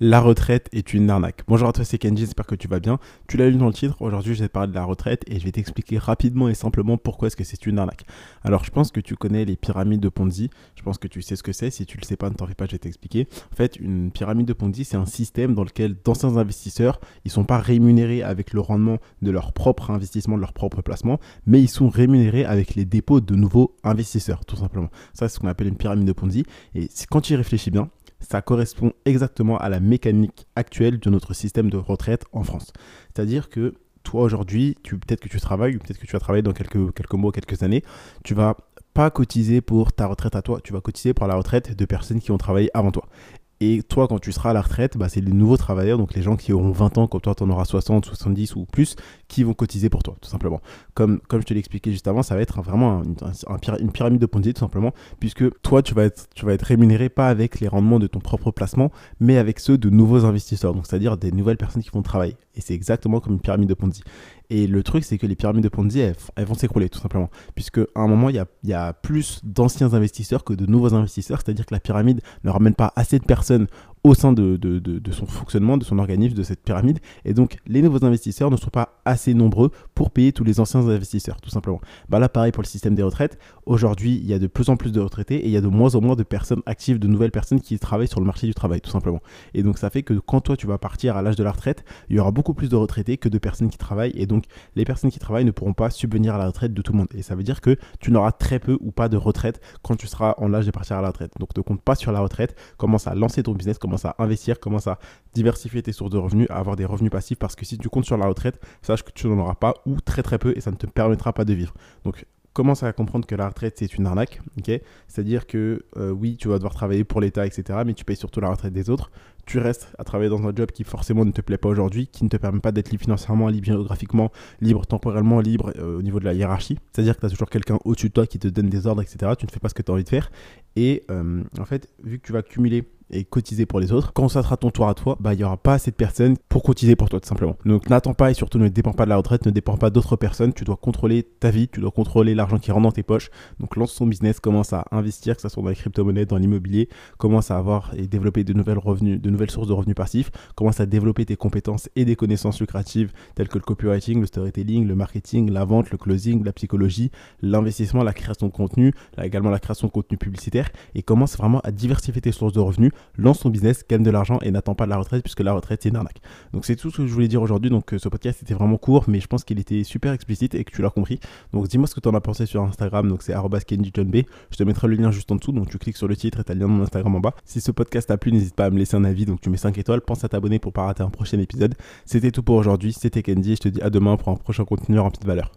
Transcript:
La retraite est une arnaque. Bonjour à toi, c'est Kenji, j'espère que tu vas bien. Tu l'as lu dans le titre, aujourd'hui je vais te parler de la retraite et je vais t'expliquer rapidement et simplement pourquoi est-ce que c'est une arnaque. Alors je pense que tu connais les pyramides de Ponzi, je pense que tu sais ce que c'est, si tu le sais pas ne t'en fais pas, je vais t'expliquer. En fait, une pyramide de Ponzi, c'est un système dans lequel d'anciens investisseurs, ils sont pas rémunérés avec le rendement de leur propre investissement, de leur propre placement, mais ils sont rémunérés avec les dépôts de nouveaux investisseurs, tout simplement. Ça, c'est ce qu'on appelle une pyramide de Ponzi et quand tu y réfléchis bien, ça correspond exactement à la mécanique actuelle de notre système de retraite en France. C'est-à-dire que toi aujourd'hui, peut-être que tu travailles, ou peut-être que tu vas travailler dans quelques, quelques mois, quelques années, tu vas pas cotiser pour ta retraite à toi, tu vas cotiser pour la retraite de personnes qui ont travaillé avant toi. Et toi, quand tu seras à la retraite, bah, c'est les nouveaux travailleurs, donc les gens qui auront 20 ans, comme toi, tu en auras 60, 70 ou plus, qui vont cotiser pour toi, tout simplement. Comme, je te l'ai expliqué juste avant, ça va être vraiment une pyramide de Ponzi, tout simplement, puisque toi, tu vas, être, tu vas être rémunéré pas avec les rendements de ton propre placement, mais avec ceux de nouveaux investisseurs, donc c'est-à-dire des nouvelles personnes qui vont travailler. Et c'est exactement comme une pyramide de Ponzi. Et le truc, c'est que les pyramides de Ponzi, elles, vont s'écrouler, tout simplement. Puisque à un moment, il y a, y a plus d'anciens investisseurs que de nouveaux investisseurs. C'est-à-dire que la pyramide ne ramène pas assez de personnes au sein de, de, de, son fonctionnement, de son organisme, de cette pyramide. Et donc, les nouveaux investisseurs ne sont pas assez nombreux pour payer tous les anciens investisseurs, tout simplement. Bah là, pareil pour le système des retraites. Aujourd'hui, il y a de plus en plus de retraités et il y a de moins en moins de personnes actives, de nouvelles personnes qui travaillent sur le marché du travail, tout simplement. Et donc, ça fait que quand toi, tu vas partir à l'âge de la retraite, il y aura beaucoup plus de retraités que de personnes qui travaillent. Et donc, les personnes qui travaillent ne pourront pas subvenir à la retraite de tout le monde. Et ça veut dire que tu n'auras très peu ou pas de retraite quand tu seras en âge de partir à la retraite. Donc, ne compte pas sur la retraite. Commence à lancer ton business, à investir, commence à diversifier tes sources de revenus, à avoir des revenus passifs parce que si tu comptes sur la retraite, sache que tu n'en auras pas ou très très peu et ça ne te permettra pas de vivre. Donc commence à comprendre que la retraite c'est une arnaque, ok? C'est-à-dire que euh, oui, tu vas devoir travailler pour l'État, etc., mais tu payes surtout la retraite des autres. Tu restes à travailler dans un job qui forcément ne te plaît pas aujourd'hui, qui ne te permet pas d'être libre financièrement, libre géographiquement, libre temporellement, libre euh, au niveau de la hiérarchie. C'est-à-dire que tu as toujours quelqu'un au-dessus de toi qui te donne des ordres, etc. Tu ne fais pas ce que tu as envie de faire. Et euh, en fait, vu que tu vas cumuler et cotiser pour les autres. Quand ça sera ton tour à toi, bah il y aura pas assez de personnes pour cotiser pour toi tout simplement. Donc n'attends pas et surtout ne dépends pas de la retraite, ne dépends pas d'autres personnes. Tu dois contrôler ta vie, tu dois contrôler l'argent qui rentre dans tes poches. Donc lance ton business, commence à investir, que ce soit dans les crypto-monnaies, dans l'immobilier, commence à avoir et développer de nouvelles revenus, de nouvelles sources de revenus passifs. Commence à développer tes compétences et des connaissances lucratives telles que le copywriting, le storytelling, le marketing, la vente, le closing, la psychologie, l'investissement, la création de contenu, également la création de contenu publicitaire et commence vraiment à diversifier tes sources de revenus. Lance ton business gagne de l'argent et n'attend pas de la retraite puisque la retraite c'est une arnaque. Donc c'est tout ce que je voulais dire aujourd'hui. Donc euh, ce podcast était vraiment court, mais je pense qu'il était super explicite et que tu l'as compris. Donc dis-moi ce que tu en as pensé sur Instagram. Donc c'est kenjijohnb. Je te mettrai le lien juste en dessous. Donc tu cliques sur le titre et tu as le lien de mon Instagram en bas. Si ce podcast t'a plu, n'hésite pas à me laisser un avis. Donc tu mets 5 étoiles. Pense à t'abonner pour pas rater un prochain épisode. C'était tout pour aujourd'hui. C'était Kenji. Je te dis à demain pour un prochain contenu rempli de valeur.